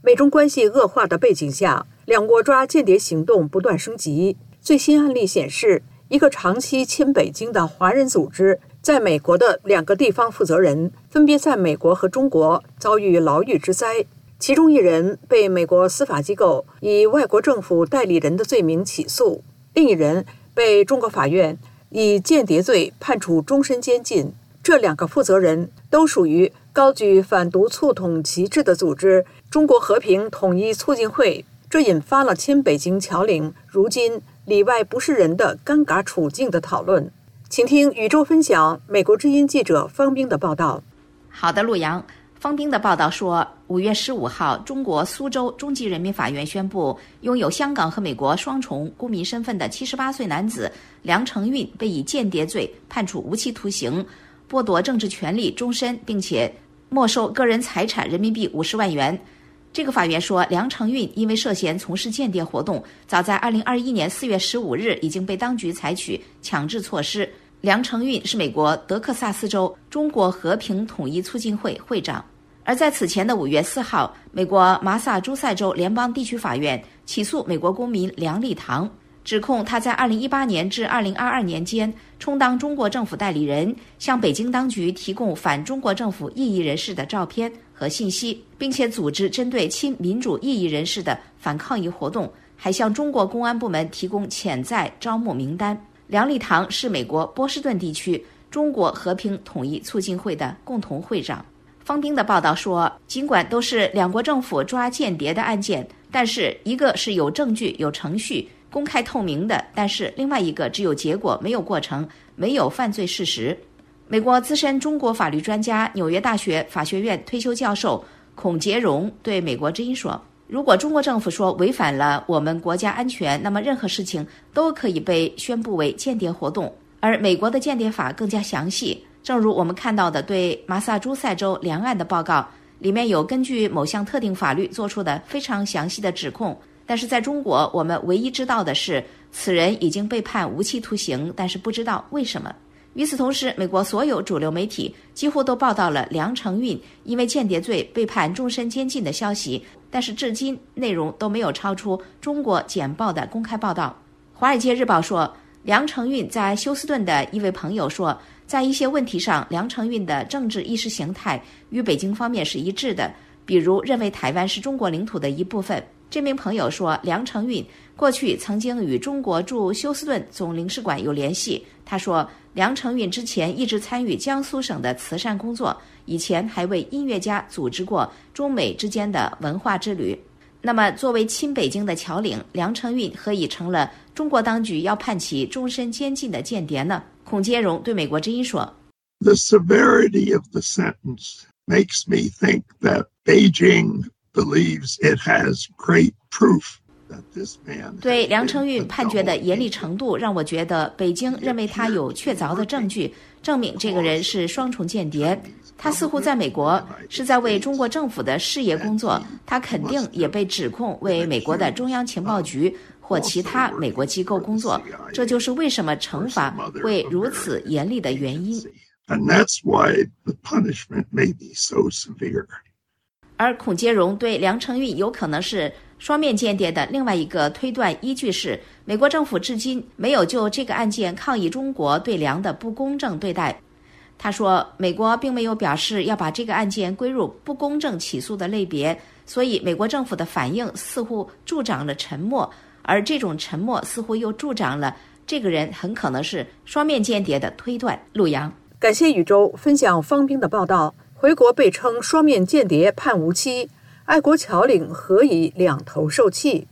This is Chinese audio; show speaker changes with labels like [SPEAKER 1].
[SPEAKER 1] 美中关系恶化的背景下，两国抓间谍行动不断升级。最新案例显示，一个长期亲北京的华人组织，在美国的两个地方负责人分别在美国和中国遭遇牢狱之灾。其中一人被美国司法机构以外国政府代理人的罪名起诉，另一人被中国法院以间谍罪判处终身监禁。这两个负责人都属于高举反独促统旗帜的组织“中国和平统一促进会”，这引发了亲北京侨领如今里外不是人的尴尬处境的讨论。请听宇宙分享美国之音记者方冰的报道。
[SPEAKER 2] 好的，陆阳。方冰的报道说，五月十五号，中国苏州中级人民法院宣布，拥有香港和美国双重公民身份的七十八岁男子梁成运被以间谍罪判处无期徒刑，剥夺政治权利终身，并且没收个人财产人民币五十万元。这个法院说，梁成运因为涉嫌从事间谍活动，早在二零二一年四月十五日已经被当局采取强制措施。梁成运是美国德克萨斯州中国和平统一促进会会长，而在此前的五月四号，美国麻萨诸塞州联邦地区法院起诉美国公民梁立堂，指控他在二零一八年至二零二二年间充当中国政府代理人，向北京当局提供反中国政府异议人士的照片和信息，并且组织针对亲民主异议人士的反抗议活动，还向中国公安部门提供潜在招募名单。梁立堂是美国波士顿地区中国和平统一促进会的共同会长。方冰的报道说，尽管都是两国政府抓间谍的案件，但是一个是有证据、有程序、公开透明的，但是另外一个只有结果没有过程，没有犯罪事实。美国资深中国法律专家、纽约大学法学院退休教授孔杰荣对美国之音说。如果中国政府说违反了我们国家安全，那么任何事情都可以被宣布为间谍活动。而美国的间谍法更加详细，正如我们看到的对马萨诸塞州两案的报告，里面有根据某项特定法律做出的非常详细的指控。但是在中国，我们唯一知道的是，此人已经被判无期徒刑，但是不知道为什么。与此同时，美国所有主流媒体几乎都报道了梁承运因为间谍罪被判终身监禁的消息，但是至今内容都没有超出中国简报的公开报道。《华尔街日报》说，梁承运在休斯顿的一位朋友说，在一些问题上，梁承运的政治意识形态与北京方面是一致的，比如认为台湾是中国领土的一部分。这名朋友说，梁成运过去曾经与中国驻休斯顿总领事馆有联系。他说，梁成运之前一直参与江苏省的慈善工作，以前还为音乐家组织过中美之间的文化之旅。那么，作为亲北京的侨领，梁成运何以成了中国当局要判其终身监禁的间谍呢？孔接荣对美国之音说
[SPEAKER 3] ：“The severity of the sentence makes me think that Beijing.” Believes it has great proof
[SPEAKER 2] 对梁成运判决的严厉程度，让我觉得北京认为他有确凿的证据，证明这个人是双重间谍。他似乎在美国是在为中国政府的事业工作，他肯定也被指控为美国的中央情报局或其他美国机构工作。这就是为什么惩罚会如此严厉的原因。而孔杰荣对梁成运有可能是双面间谍的另外一个推断依据是，美国政府至今没有就这个案件抗议中国对梁的不公正对待。他说，美国并没有表示要把这个案件归入不公正起诉的类别，所以美国政府的反应似乎助长了沉默，而这种沉默似乎又助长了这个人很可能是双面间谍的推断。陆阳，
[SPEAKER 1] 感谢宇宙分享方兵的报道。回国被称双面间谍判无期，爱国侨领何以两头受气？